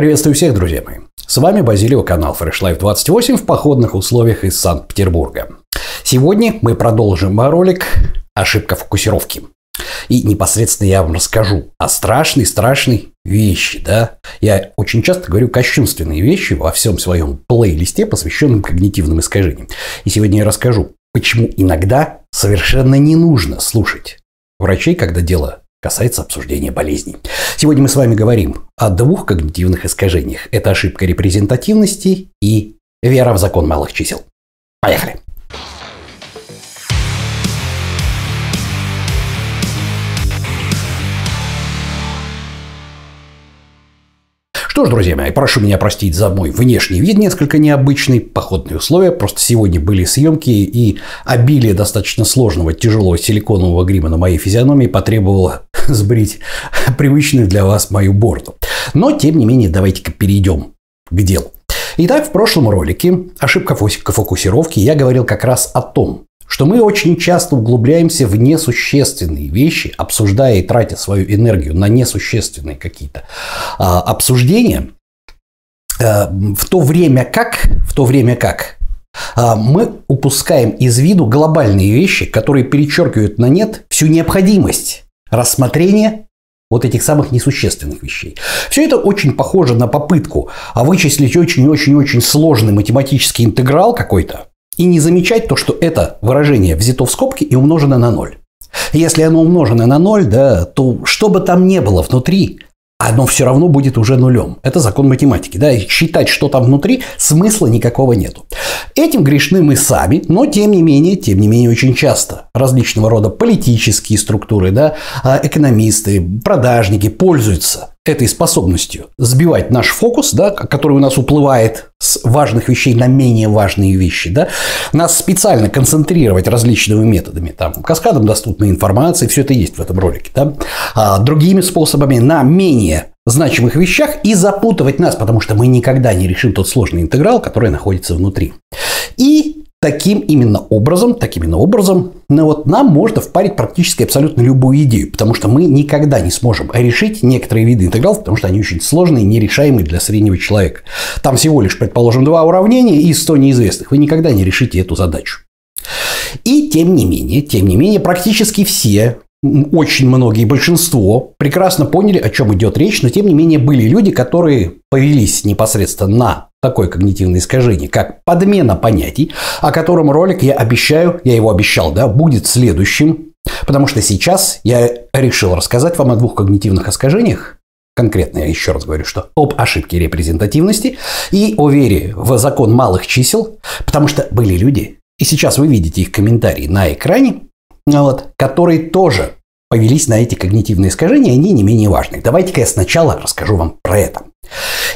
Приветствую всех, друзья мои. С вами Базилио, канал Fresh Life 28 в походных условиях из Санкт-Петербурга. Сегодня мы продолжим ролик «Ошибка фокусировки». И непосредственно я вам расскажу о страшной-страшной вещи, да. Я очень часто говорю кощунственные вещи во всем своем плейлисте, посвященном когнитивным искажениям. И сегодня я расскажу, почему иногда совершенно не нужно слушать врачей, когда дело касается обсуждения болезней. Сегодня мы с вами говорим о двух когнитивных искажениях. Это ошибка репрезентативности и вера в закон малых чисел. Поехали! Что ж, друзья мои, прошу меня простить за мой внешний вид несколько необычный, походные условия. Просто сегодня были съемки, и обилие достаточно сложного, тяжелого силиконового грима на моей физиономии потребовало сбрить привычную для вас мою бороду. Но, тем не менее, давайте-ка перейдем к делу. Итак, в прошлом ролике «Ошибка фокусировки» я говорил как раз о том, что мы очень часто углубляемся в несущественные вещи, обсуждая и тратя свою энергию на несущественные какие-то а, обсуждения, а, в то время как, в то время как а, мы упускаем из виду глобальные вещи, которые перечеркивают на нет всю необходимость рассмотрения вот этих самых несущественных вещей. Все это очень похоже на попытку вычислить очень-очень-очень сложный математический интеграл какой-то, и не замечать то, что это выражение взято в скобки и умножено на ноль. Если оно умножено на ноль, да, то что бы там ни было внутри, оно все равно будет уже нулем. Это закон математики. Да? Считать, что там внутри, смысла никакого нету. Этим грешны мы сами, но тем не менее, тем не менее очень часто различного рода политические структуры, да, а, экономисты, продажники пользуются этой способностью сбивать наш фокус, да, который у нас уплывает с важных вещей на менее важные вещи, да, нас специально концентрировать различными методами, там, каскадом доступной информации, все это есть в этом ролике, да, а другими способами на менее значимых вещах и запутывать нас, потому что мы никогда не решим тот сложный интеграл, который находится внутри. И Таким именно образом, таким именно образом, ну вот нам можно впарить практически абсолютно любую идею, потому что мы никогда не сможем решить некоторые виды интегралов, потому что они очень сложные, нерешаемые для среднего человека. Там всего лишь, предположим, два уравнения и 100 неизвестных. Вы никогда не решите эту задачу. И тем не менее, тем не менее, практически все очень многие, большинство прекрасно поняли, о чем идет речь, но тем не менее были люди, которые повелись непосредственно на такое когнитивное искажение, как подмена понятий, о котором ролик я обещаю, я его обещал, да, будет следующим, потому что сейчас я решил рассказать вам о двух когнитивных искажениях, конкретно я еще раз говорю, что об ошибке репрезентативности и о вере в закон малых чисел, потому что были люди, и сейчас вы видите их комментарии на экране, вот, которые тоже повелись на эти когнитивные искажения, они не менее важны. Давайте-ка я сначала расскажу вам про это.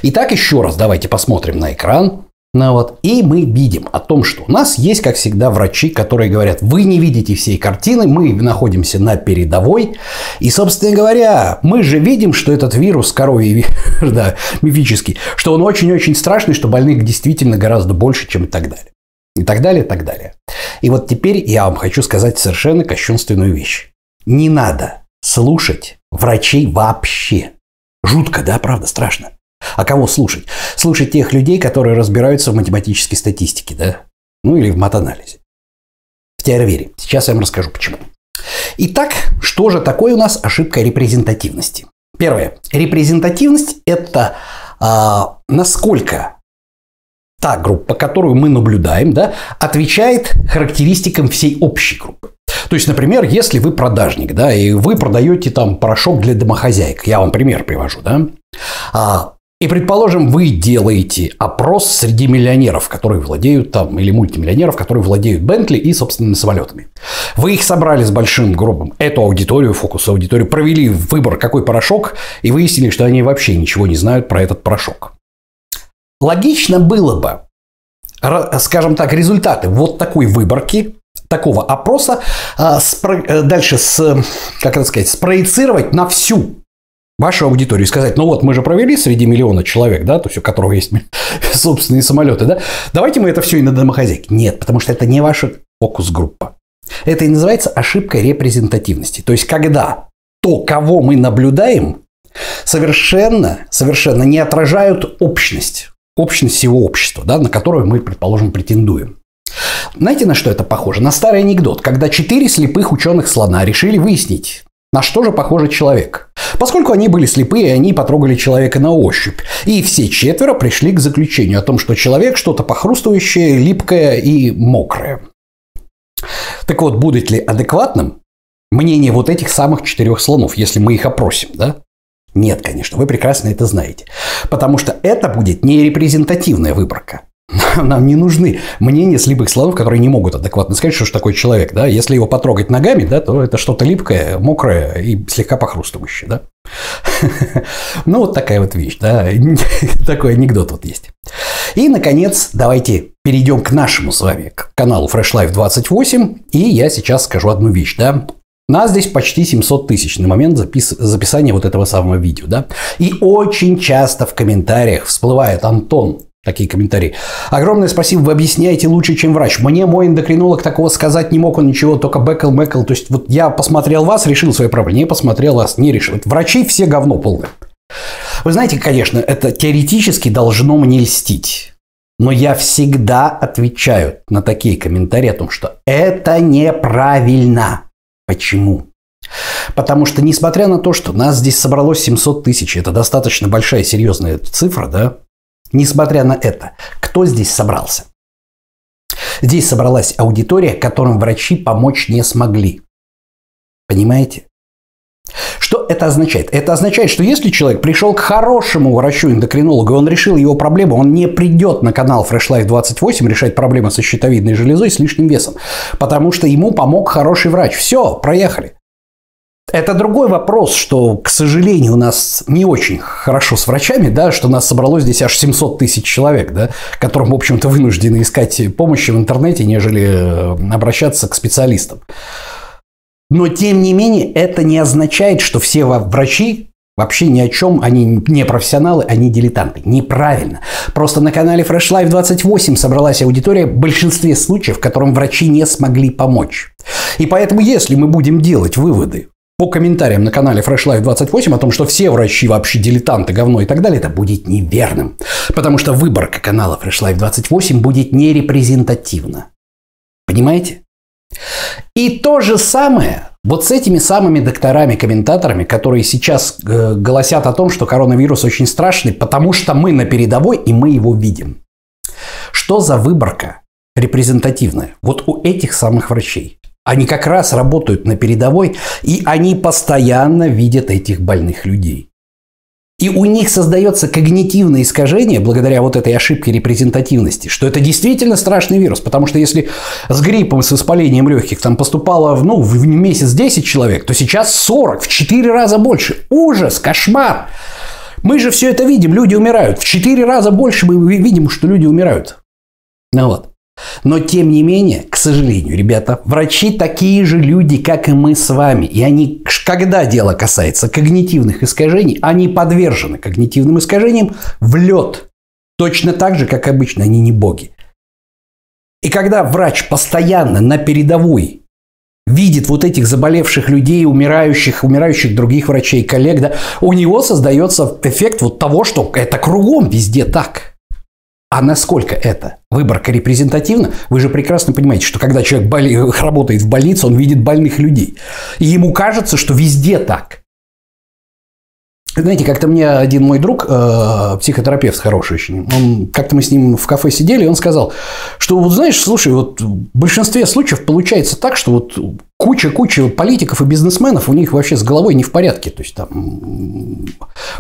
Итак, еще раз давайте посмотрим на экран. Ну вот, и мы видим о том, что у нас есть, как всегда, врачи, которые говорят, вы не видите всей картины, мы находимся на передовой. И, собственно говоря, мы же видим, что этот вирус коровий, да, мифический, что он очень-очень страшный, что больных действительно гораздо больше, чем и так далее. И так далее, и так далее. И вот теперь я вам хочу сказать совершенно кощунственную вещь. Не надо слушать врачей вообще. Жутко, да, правда, страшно. А кого слушать? Слушать тех людей, которые разбираются в математической статистике, да? Ну или в матанализе. В теорвере. Сейчас я вам расскажу, почему. Итак, что же такое у нас ошибка репрезентативности? Первое. Репрезентативность – это а, насколько та группа, которую мы наблюдаем, да, отвечает характеристикам всей общей группы. То есть, например, если вы продажник, да, и вы продаете там порошок для домохозяек, я вам пример привожу, да, а, и, предположим, вы делаете опрос среди миллионеров, которые владеют там, или мультимиллионеров, которые владеют Бентли и собственными самолетами. Вы их собрали с большим гробом, эту аудиторию, фокус аудиторию, провели выбор, какой порошок, и выяснили, что они вообще ничего не знают про этот порошок. Логично было бы, скажем так, результаты вот такой выборки такого опроса а, э, дальше с, как это сказать, спроецировать на всю вашу аудиторию и сказать, ну вот мы же провели среди миллиона человек, да, то есть у которого есть собственные самолеты, да, давайте мы это все и на домохозяйке. Нет, потому что это не ваша фокус-группа. Это и называется ошибка репрезентативности. То есть, когда то, кого мы наблюдаем, совершенно, совершенно не отражают общность, общность всего общества, да, на которую мы, предположим, претендуем. Знаете, на что это похоже? На старый анекдот, когда четыре слепых ученых слона решили выяснить, на что же похож человек? Поскольку они были слепые, они потрогали человека на ощупь. И все четверо пришли к заключению о том, что человек что-то похрустывающее, липкое и мокрое. Так вот, будет ли адекватным мнение вот этих самых четырех слонов, если мы их опросим, да? Нет, конечно, вы прекрасно это знаете. Потому что это будет не репрезентативная выборка. Нам не нужны мнения слепых слонов, которые не могут адекватно сказать, что же такое человек. Да? Если его потрогать ногами, да, то это что-то липкое, мокрое и слегка похрустывающее. Да? Ну, вот такая вот вещь. Да? Такой анекдот вот есть. И, наконец, давайте перейдем к нашему с вами к каналу Fresh Life 28. И я сейчас скажу одну вещь. Да? Нас здесь почти 700 тысяч на момент запис... записания вот этого самого видео, да? И очень часто в комментариях всплывает Антон, Такие комментарии. Огромное спасибо, вы объясняете лучше, чем врач. Мне мой эндокринолог такого сказать не мог, он ничего, только бэкл, мэкл. То есть, вот я посмотрел вас, решил свои проблемы. Не посмотрел вас, не решил. Врачи все говно полное. Вы знаете, конечно, это теоретически должно мне льстить. Но я всегда отвечаю на такие комментарии о том, что это неправильно. Почему? Потому что, несмотря на то, что нас здесь собралось 700 тысяч, это достаточно большая серьезная цифра, да, Несмотря на это, кто здесь собрался? Здесь собралась аудитория, которым врачи помочь не смогли. Понимаете? Что это означает? Это означает, что если человек пришел к хорошему врачу-эндокринологу, и он решил его проблему, он не придет на канал Fresh Life 28 решать проблемы со щитовидной железой с лишним весом, потому что ему помог хороший врач. Все, проехали. Это другой вопрос, что, к сожалению, у нас не очень хорошо с врачами, да, что нас собралось здесь аж 700 тысяч человек, да, которым, в общем-то, вынуждены искать помощи в интернете, нежели э, обращаться к специалистам. Но, тем не менее, это не означает, что все врачи Вообще ни о чем, они не профессионалы, они дилетанты. Неправильно. Просто на канале Fresh Life 28 собралась аудитория в большинстве случаев, которым врачи не смогли помочь. И поэтому, если мы будем делать выводы по комментариям на канале Fresh Life 28 о том, что все врачи вообще дилетанты, говно и так далее, это будет неверным. Потому что выборка канала Fresh Life 28 будет нерепрезентативна. Понимаете? И то же самое вот с этими самыми докторами-комментаторами, которые сейчас э, голосят о том, что коронавирус очень страшный, потому что мы на передовой и мы его видим. Что за выборка репрезентативная? Вот у этих самых врачей. Они как раз работают на передовой, и они постоянно видят этих больных людей. И у них создается когнитивное искажение благодаря вот этой ошибке репрезентативности, что это действительно страшный вирус. Потому что если с гриппом, с воспалением легких там поступало ну, в месяц 10 человек, то сейчас 40, в 4 раза больше. Ужас, кошмар. Мы же все это видим, люди умирают. В 4 раза больше мы видим, что люди умирают. Ну вот. Но тем не менее, к сожалению, ребята, врачи такие же люди, как и мы с вами. И они, когда дело касается когнитивных искажений, они подвержены когнитивным искажениям в лед. Точно так же, как обычно, они не боги. И когда врач постоянно на передовой видит вот этих заболевших людей, умирающих, умирающих других врачей, коллег, да, у него создается эффект вот того, что это кругом везде так. А насколько это выборка репрезентативна, вы же прекрасно понимаете, что когда человек боли... работает в больнице, он видит больных людей. И ему кажется, что везде так. Знаете, как-то мне один мой друг, э, психотерапевт хороший очень, он, как-то мы с ним в кафе сидели, и он сказал, что вот знаешь, слушай, вот в большинстве случаев получается так, что вот куча-куча политиков и бизнесменов, у них вообще с головой не в порядке. То есть там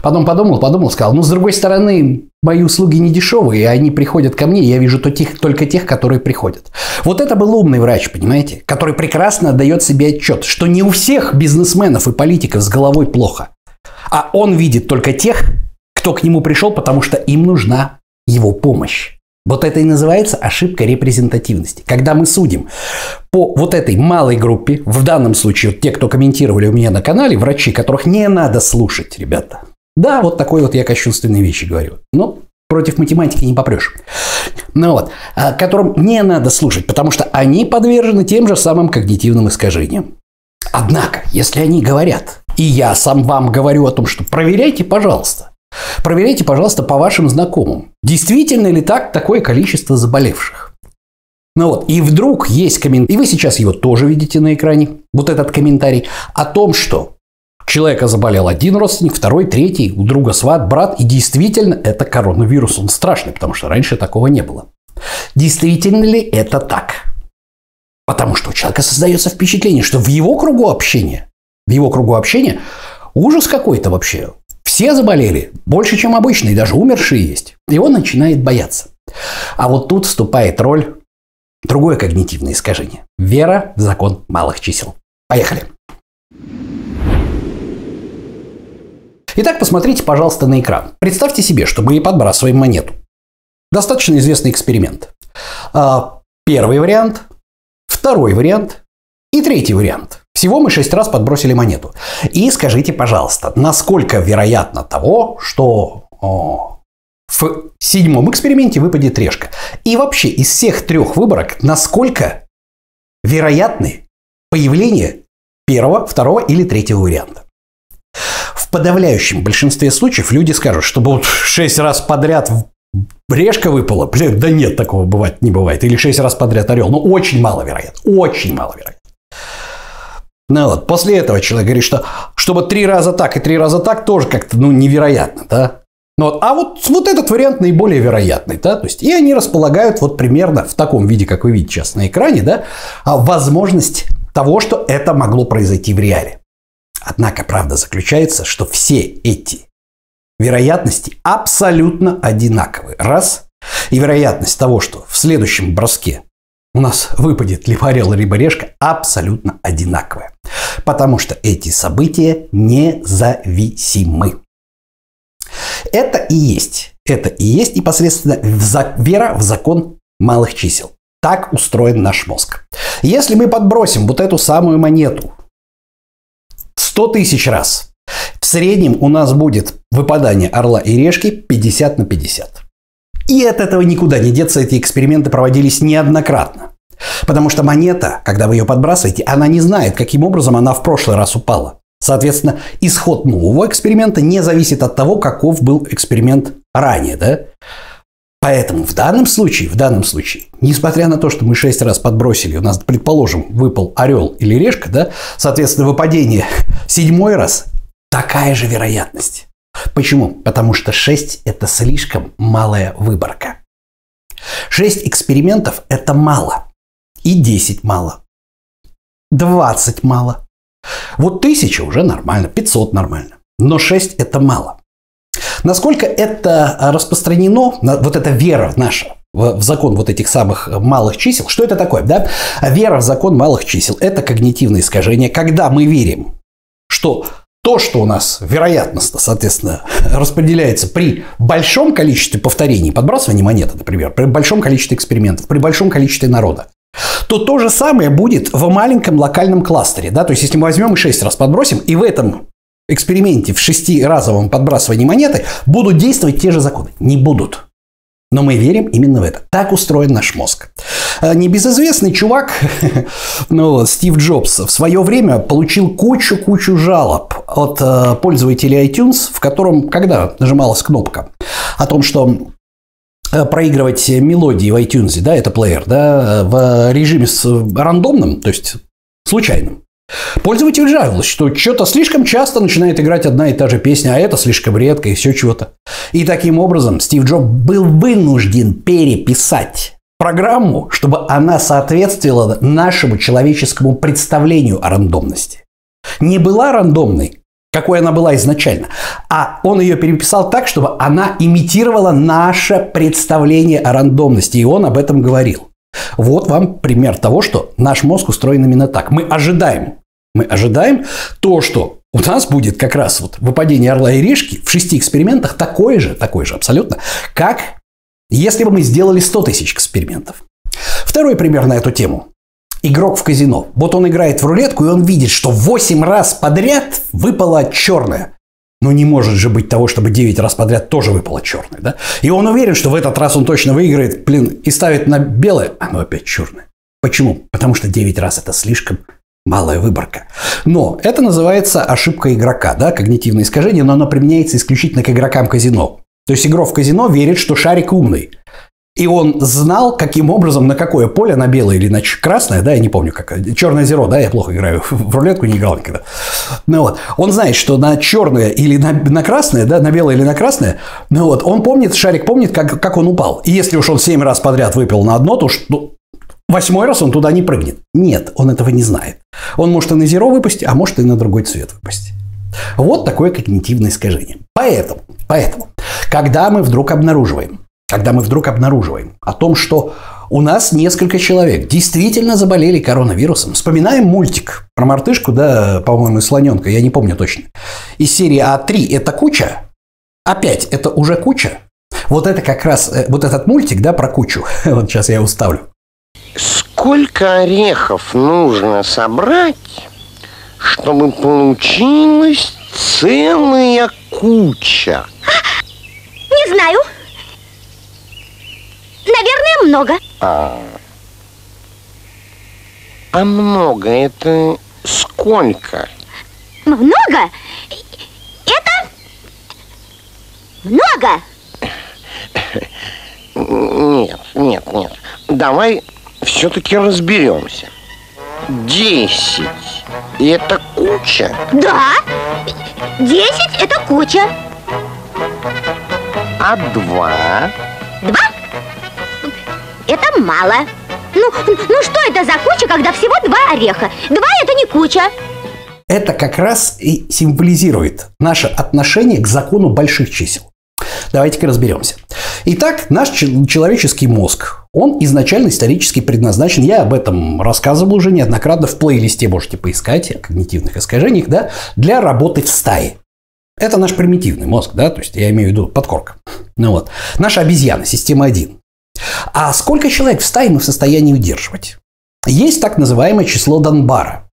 потом подумал, подумал, сказал, ну, с другой стороны, мои услуги не дешевые, и они приходят ко мне, и я вижу то тех, только тех, которые приходят. Вот это был умный врач, понимаете, который прекрасно отдает себе отчет, что не у всех бизнесменов и политиков с головой плохо, а он видит только тех, кто к нему пришел, потому что им нужна его помощь. Вот это и называется ошибка репрезентативности. Когда мы судим по вот этой малой группе, в данном случае вот те, кто комментировали у меня на канале, врачи, которых не надо слушать, ребята. Да, вот такой вот я кощунственные вещи говорю. Но против математики не попрешь. Ну вот, а, которым не надо слушать, потому что они подвержены тем же самым когнитивным искажениям. Однако, если они говорят И я сам вам говорю о том, что проверяйте, пожалуйста. Проверяйте, пожалуйста, по вашим знакомым. Действительно ли так такое количество заболевших? Ну вот, и вдруг есть комментарий, и вы сейчас его тоже видите на экране, вот этот комментарий, о том, что человека заболел один родственник, второй, третий, у друга сват, брат, и действительно это коронавирус, он страшный, потому что раньше такого не было. Действительно ли это так? Потому что у человека создается впечатление, что в его кругу общения, в его кругу общения ужас какой-то вообще. Все заболели, больше, чем обычно, и даже умершие есть. И он начинает бояться. А вот тут вступает роль другое когнитивное искажение. Вера в закон малых чисел. Поехали. Итак, посмотрите, пожалуйста, на экран. Представьте себе, что мы подбрасываем монету. Достаточно известный эксперимент. А, первый вариант, второй вариант и третий вариант. Всего мы шесть раз подбросили монету. И скажите, пожалуйста, насколько вероятно того, что о, в седьмом эксперименте выпадет решка? И вообще из всех трех выборок, насколько вероятны появление первого, второго или третьего варианта? В подавляющем большинстве случаев люди скажут, что вот шесть раз подряд Решка выпала. Блин, да нет, такого бывать не бывает. Или шесть раз подряд орел. Ну, очень маловероятно. Очень маловероятно. Ну вот, после этого человек говорит, что чтобы три раза так и три раза так тоже как-то, ну, невероятно, да? Ну, вот, а вот, вот этот вариант наиболее вероятный, да, то есть, и они располагают вот примерно в таком виде, как вы видите сейчас на экране, да, а возможность того, что это могло произойти в реале. Однако правда заключается, что все эти вероятности абсолютно одинаковые. Раз. И вероятность того, что в следующем броске у нас выпадет либо орел, либо решка, абсолютно одинаковая. Потому что эти события независимы. Это и есть, это и есть непосредственно вера в закон малых чисел. Так устроен наш мозг. Если мы подбросим вот эту самую монету 100 тысяч раз, в среднем у нас будет выпадание орла и решки 50 на 50. И от этого никуда не деться, эти эксперименты проводились неоднократно. Потому что монета, когда вы ее подбрасываете, она не знает, каким образом она в прошлый раз упала. Соответственно, исход нового эксперимента не зависит от того, каков был эксперимент ранее. Да? Поэтому в данном случае, в данном случае, несмотря на то, что мы шесть раз подбросили, у нас, предположим, выпал орел или решка, да, соответственно, выпадение седьмой раз такая же вероятность. Почему? Потому что 6 – это слишком малая выборка. 6 экспериментов – это мало. И 10 мало. 20 мало. Вот 1000 уже нормально, 500 нормально. Но 6 – это мало. Насколько это распространено, вот эта вера наша в закон вот этих самых малых чисел, что это такое? Да? Вера в закон малых чисел – это когнитивное искажение, когда мы верим, что то, что у нас вероятностно, соответственно, распределяется при большом количестве повторений, подбрасывания монеты, например, при большом количестве экспериментов, при большом количестве народа, то то же самое будет в маленьком локальном кластере. Да? То есть, если мы возьмем и 6 раз подбросим, и в этом эксперименте в шестиразовом подбрасывании монеты будут действовать те же законы. Не будут. Но мы верим именно в это. Так устроен наш мозг. А, небезызвестный чувак, ну, Стив Джобс, в свое время получил кучу-кучу жалоб от э, пользователей iTunes, в котором, когда нажималась кнопка о том, что э, проигрывать мелодии в iTunes, да, это плеер, да, в режиме с рандомным, то есть случайным, Пользователь жаловался, что что-то слишком часто начинает играть одна и та же песня, а это слишком редко и все чего-то. И таким образом Стив Джобс был вынужден переписать программу, чтобы она соответствовала нашему человеческому представлению о рандомности. Не была рандомной, какой она была изначально, а он ее переписал так, чтобы она имитировала наше представление о рандомности, и он об этом говорил. Вот вам пример того, что наш мозг устроен именно так. Мы ожидаем, мы ожидаем то, что у нас будет как раз вот выпадение орла и решки в шести экспериментах такое же, такое же абсолютно, как если бы мы сделали 100 тысяч экспериментов. Второй пример на эту тему. Игрок в казино. Вот он играет в рулетку, и он видит, что 8 раз подряд выпала черная. Но не может же быть того, чтобы 9 раз подряд тоже выпало черное, да? И он уверен, что в этот раз он точно выиграет, блин, и ставит на белое, а оно опять черное. Почему? Потому что 9 раз это слишком малая выборка. Но это называется ошибка игрока, да, когнитивное искажение, но оно применяется исключительно к игрокам казино. То есть игрок в казино верит, что шарик умный. И он знал, каким образом, на какое поле, на белое или на красное, да, я не помню, как, черное зеро, да, я плохо играю, в рулетку не играл никогда. Ну вот, он знает, что на черное или на, на красное, да, на белое или на красное, ну вот, он помнит, шарик помнит, как, как он упал. И если уж он 7 раз подряд выпил на одно, то что, восьмой раз он туда не прыгнет. Нет, он этого не знает. Он может и на зеро выпасть, а может и на другой цвет выпасть. Вот такое когнитивное искажение. Поэтому, поэтому, когда мы вдруг обнаруживаем, когда мы вдруг обнаруживаем о том, что у нас несколько человек действительно заболели коронавирусом. Вспоминаем мультик про мартышку, да, по-моему, слоненка, я не помню точно. Из серии А3 это куча, опять это уже куча. Вот это как раз, э, вот этот мультик, да, про кучу. Вот сейчас я его ставлю. Сколько орехов нужно собрать, чтобы получилась целая куча? Не знаю. Наверное, много. А, а много это сколько? Много? Это много. Нет, нет, нет. Давай все-таки разберемся. Десять. И это куча? Да. Десять это куча. А два? Два? Это мало. Ну, ну что это за куча, когда всего два ореха? Два это не куча. Это как раз и символизирует наше отношение к закону больших чисел. Давайте-ка разберемся. Итак, наш человеческий мозг, он изначально исторически предназначен, я об этом рассказывал уже неоднократно, в плейлисте можете поискать о когнитивных искажениях, да, для работы в стае. Это наш примитивный мозг, да, то есть я имею в виду подкорка. Ну вот. Наша обезьяна, система 1. А сколько человек в стае мы в состоянии удерживать? Есть так называемое число Донбара.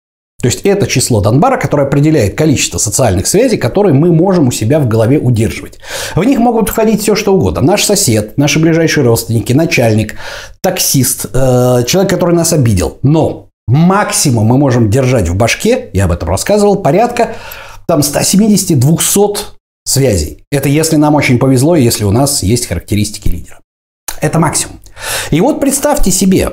То есть это число Донбара, которое определяет количество социальных связей, которые мы можем у себя в голове удерживать. В них могут входить все, что угодно. Наш сосед, наши ближайшие родственники, начальник, таксист, э, человек, который нас обидел. Но максимум мы можем держать в башке, я об этом рассказывал, порядка там 170-200 связей. Это если нам очень повезло, если у нас есть характеристики лидера. Это максимум. И вот представьте себе,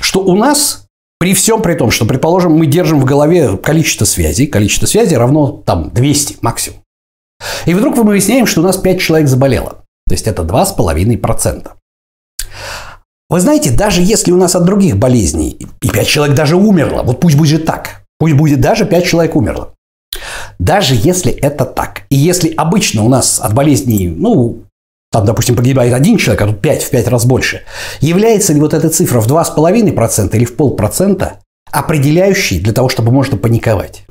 что у нас при всем при том, что, предположим, мы держим в голове количество связей, количество связей равно там 200 максимум. И вдруг мы выясняем, что у нас 5 человек заболело. То есть это 2,5%. Вы знаете, даже если у нас от других болезней и 5 человек даже умерло, вот пусть будет так, пусть будет даже 5 человек умерло. Даже если это так, и если обычно у нас от болезней, ну, там, допустим, погибает один человек, а тут 5 в 5 раз больше, является ли вот эта цифра в 2,5% или в полпроцента определяющей для того, чтобы можно паниковать?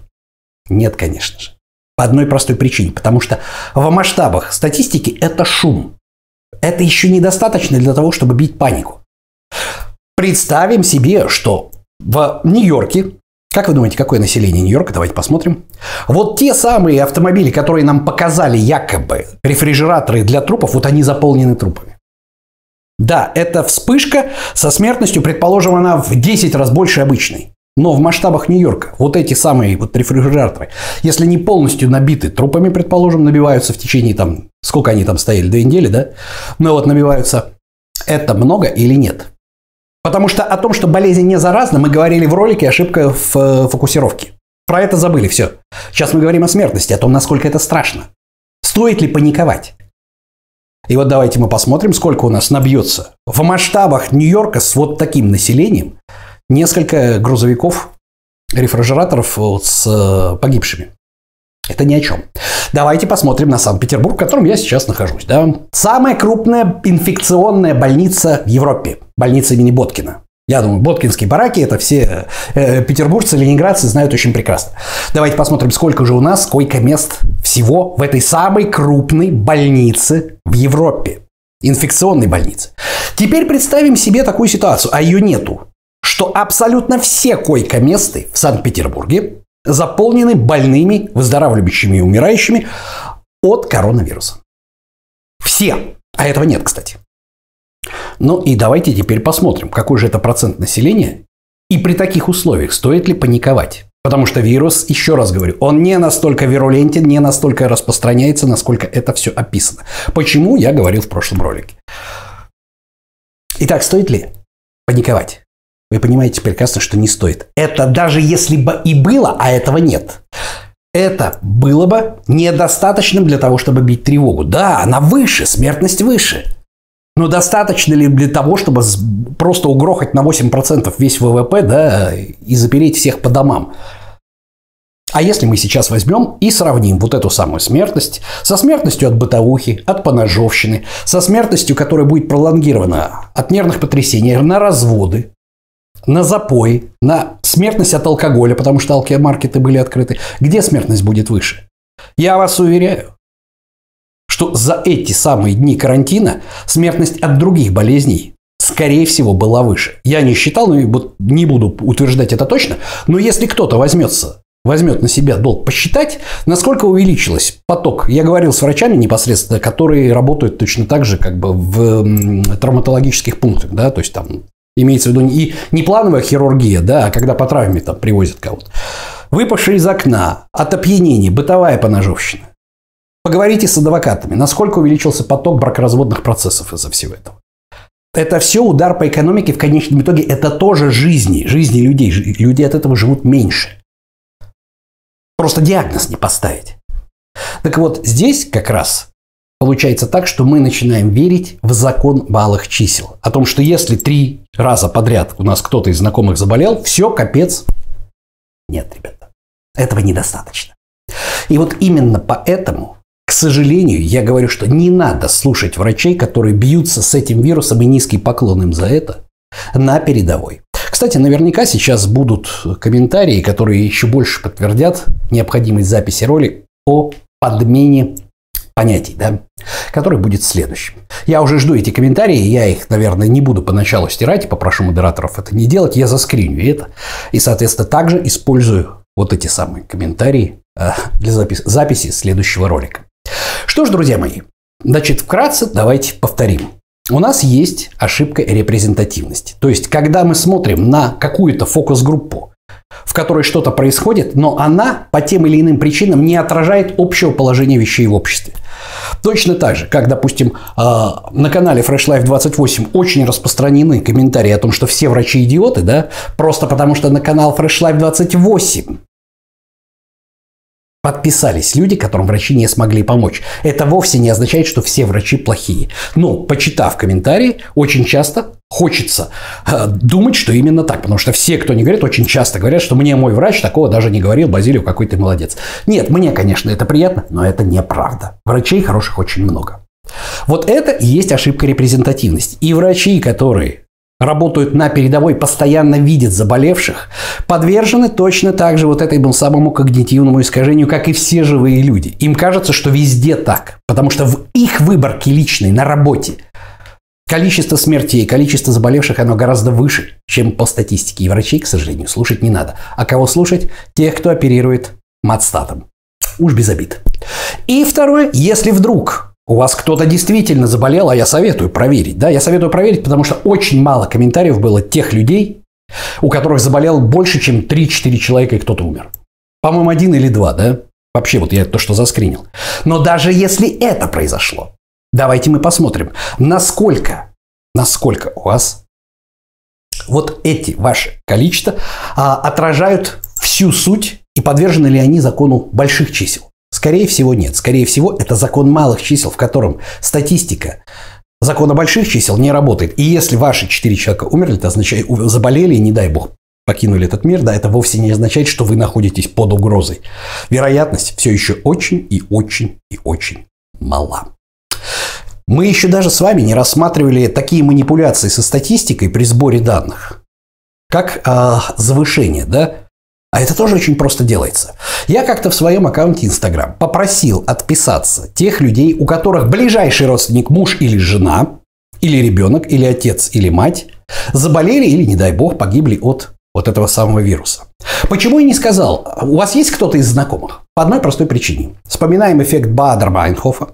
Нет, конечно же. По одной простой причине. Потому что в масштабах статистики это шум. Это еще недостаточно для того, чтобы бить панику. Представим себе, что в Нью-Йорке как вы думаете, какое население Нью-Йорка? Давайте посмотрим. Вот те самые автомобили, которые нам показали якобы рефрижераторы для трупов, вот они заполнены трупами. Да, это вспышка со смертностью, предположим, она в 10 раз больше обычной. Но в масштабах Нью-Йорка вот эти самые вот рефрижераторы, если не полностью набиты трупами, предположим, набиваются в течение там, сколько они там стояли, две недели, да? Но вот набиваются, это много или нет? Потому что о том, что болезнь не заразна, мы говорили в ролике «Ошибка в э, фокусировке». Про это забыли, все. Сейчас мы говорим о смертности, о том, насколько это страшно. Стоит ли паниковать? И вот давайте мы посмотрим, сколько у нас набьется. В масштабах Нью-Йорка с вот таким населением несколько грузовиков, рефрижераторов с э, погибшими. Это ни о чем. Давайте посмотрим на Санкт-Петербург, в котором я сейчас нахожусь. Да? Самая крупная инфекционная больница в Европе. Больница имени Боткина. Я думаю, боткинские бараки это все э, петербуржцы, ленинградцы знают очень прекрасно. Давайте посмотрим, сколько же у нас койко-мест всего в этой самой крупной больнице в Европе. Инфекционной больнице. Теперь представим себе такую ситуацию, а ее нету. Что абсолютно все койко-месты в Санкт-Петербурге заполнены больными, выздоравливающими и умирающими от коронавируса. Все. А этого нет, кстати. Ну и давайте теперь посмотрим, какой же это процент населения И при таких условиях стоит ли паниковать? Потому что вирус, еще раз говорю, он не настолько вирулентен, не настолько распространяется, насколько это все описано. Почему, я говорил в прошлом ролике. Итак, стоит ли паниковать? Вы понимаете прекрасно, что не стоит. Это даже если бы и было, а этого нет. Это было бы недостаточным для того, чтобы бить тревогу. Да, она выше, смертность выше. Но достаточно ли для того, чтобы просто угрохать на 8% весь ВВП, да, и запереть всех по домам? А если мы сейчас возьмем и сравним вот эту самую смертность со смертностью от бытовухи, от поножовщины, со смертностью, которая будет пролонгирована от нервных потрясений на разводы, на запой, на смертность от алкоголя, потому что алкомаркеты были открыты, где смертность будет выше? Я вас уверяю, что за эти самые дни карантина смертность от других болезней скорее всего, была выше. Я не считал, но не буду утверждать это точно, но если кто-то возьмется возьмет на себя долг посчитать, насколько увеличилось поток. Я говорил с врачами непосредственно, которые работают точно так же, как бы в травматологических пунктах, да, то есть там имеется в виду и не плановая хирургия, да, а когда по травме там привозят кого-то. Выпавшие из окна, от опьянения, бытовая поножовщина. Поговорите с адвокатами, насколько увеличился поток бракоразводных процессов из-за всего этого. Это все удар по экономике, в конечном итоге это тоже жизни, жизни людей. Люди от этого живут меньше. Просто диагноз не поставить. Так вот, здесь как раз получается так, что мы начинаем верить в закон малых чисел. О том, что если три раза подряд у нас кто-то из знакомых заболел, все, капец. Нет, ребята, этого недостаточно. И вот именно поэтому, к сожалению, я говорю, что не надо слушать врачей, которые бьются с этим вирусом и низкий поклон им за это на передовой. Кстати, наверняка сейчас будут комментарии, которые еще больше подтвердят необходимость записи роли о подмене понятий, да, который будет следующим. Я уже жду эти комментарии, я их, наверное, не буду поначалу стирать, попрошу модераторов это не делать, я заскриню это, и, соответственно, также использую вот эти самые комментарии э, для записи, записи следующего ролика. Что ж, друзья мои, значит, вкратце давайте повторим у нас есть ошибка репрезентативности. То есть, когда мы смотрим на какую-то фокус-группу, в которой что-то происходит, но она по тем или иным причинам не отражает общего положения вещей в обществе. Точно так же, как, допустим, а, на канале Fresh Life 28 очень распространены комментарии о том, что все врачи идиоты, да, просто потому что на канал Fresh Life 28 подписались люди, которым врачи не смогли помочь. Это вовсе не означает, что все врачи плохие. Но, почитав комментарии, очень часто хочется э, думать, что именно так. Потому что все, кто не говорит, очень часто говорят, что мне мой врач такого даже не говорил, Базилию, какой ты молодец. Нет, мне, конечно, это приятно, но это неправда. Врачей хороших очень много. Вот это и есть ошибка репрезентативности. И врачи, которые работают на передовой, постоянно видят заболевших, подвержены точно так же вот этому самому когнитивному искажению, как и все живые люди. Им кажется, что везде так, потому что в их выборке личной на работе количество смертей, количество заболевших, оно гораздо выше, чем по статистике. И врачей, к сожалению, слушать не надо. А кого слушать? Тех, кто оперирует матстатом. Уж без обид. И второе, если вдруг у вас кто-то действительно заболел, а я советую проверить. Да, я советую проверить, потому что очень мало комментариев было тех людей, у которых заболел больше, чем 3-4 человека и кто-то умер. По-моему, один или два, да? Вообще, вот я то, что заскринил. Но даже если это произошло, давайте мы посмотрим, насколько, насколько у вас вот эти ваши количества а, отражают всю суть и подвержены ли они закону больших чисел. Скорее всего, нет. Скорее всего, это закон малых чисел, в котором статистика закона больших чисел не работает. И если ваши четыре человека умерли, это означает, заболели, не дай бог, покинули этот мир, да, это вовсе не означает, что вы находитесь под угрозой. Вероятность все еще очень и очень и очень мала. Мы еще даже с вами не рассматривали такие манипуляции со статистикой при сборе данных, как э, завышение, да, а это тоже очень просто делается. Я как-то в своем аккаунте Instagram попросил отписаться тех людей, у которых ближайший родственник муж или жена, или ребенок, или отец, или мать, заболели или, не дай бог, погибли от вот этого самого вируса. Почему я не сказал, у вас есть кто-то из знакомых? По одной простой причине. Вспоминаем эффект Бадер-Майнхофа.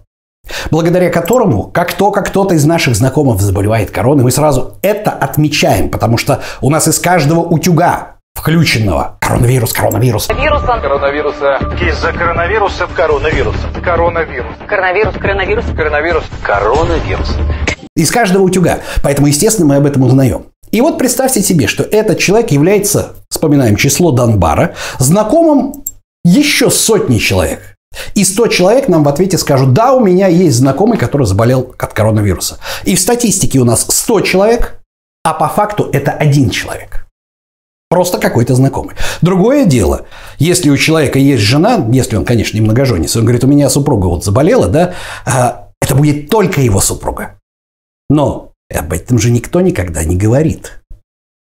благодаря которому, как только кто-то из наших знакомых заболевает короной, мы сразу это отмечаем, потому что у нас из каждого утюга включенного коронавирус, коронавирус. Вируса. Коронавируса. Из-за коронавируса коронавируса. Коронавирус. Коронавирус. Коронавирус. Коронавирус. Коронавирус. Из каждого утюга. Поэтому, естественно, мы об этом узнаем. И вот представьте себе, что этот человек является, вспоминаем число Донбара, знакомым еще сотни человек. И 100 человек нам в ответе скажут, да, у меня есть знакомый, который заболел от коронавируса. И в статистике у нас 100 человек, а по факту это один человек. Просто какой-то знакомый. Другое дело, если у человека есть жена, если он, конечно, не многоженец, он говорит, у меня супруга вот заболела, да, а, это будет только его супруга. Но об этом же никто никогда не говорит.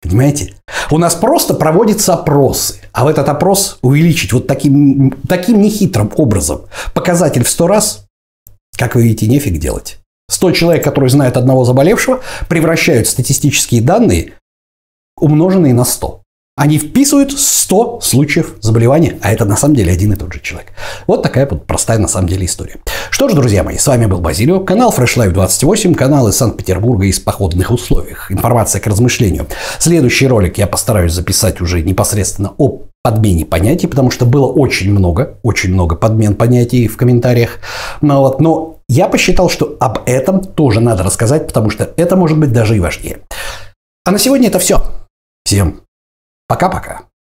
Понимаете? У нас просто проводятся опросы. А в этот опрос увеличить вот таким, таким нехитрым образом показатель в 100 раз, как вы видите, нефиг делать. 100 человек, которые знают одного заболевшего, превращают статистические данные, умноженные на 100. Они вписывают 100 случаев заболевания, а это на самом деле один и тот же человек. Вот такая вот простая на самом деле история. Что ж, друзья мои, с вами был Базилио, канал Fresh Life 28, канал из Санкт-Петербурга из походных условиях. Информация к размышлению. Следующий ролик я постараюсь записать уже непосредственно о подмене понятий, потому что было очень много, очень много подмен понятий в комментариях. Ну, вот, но я посчитал, что об этом тоже надо рассказать, потому что это может быть даже и важнее. А на сегодня это все. Всем Пока-пока.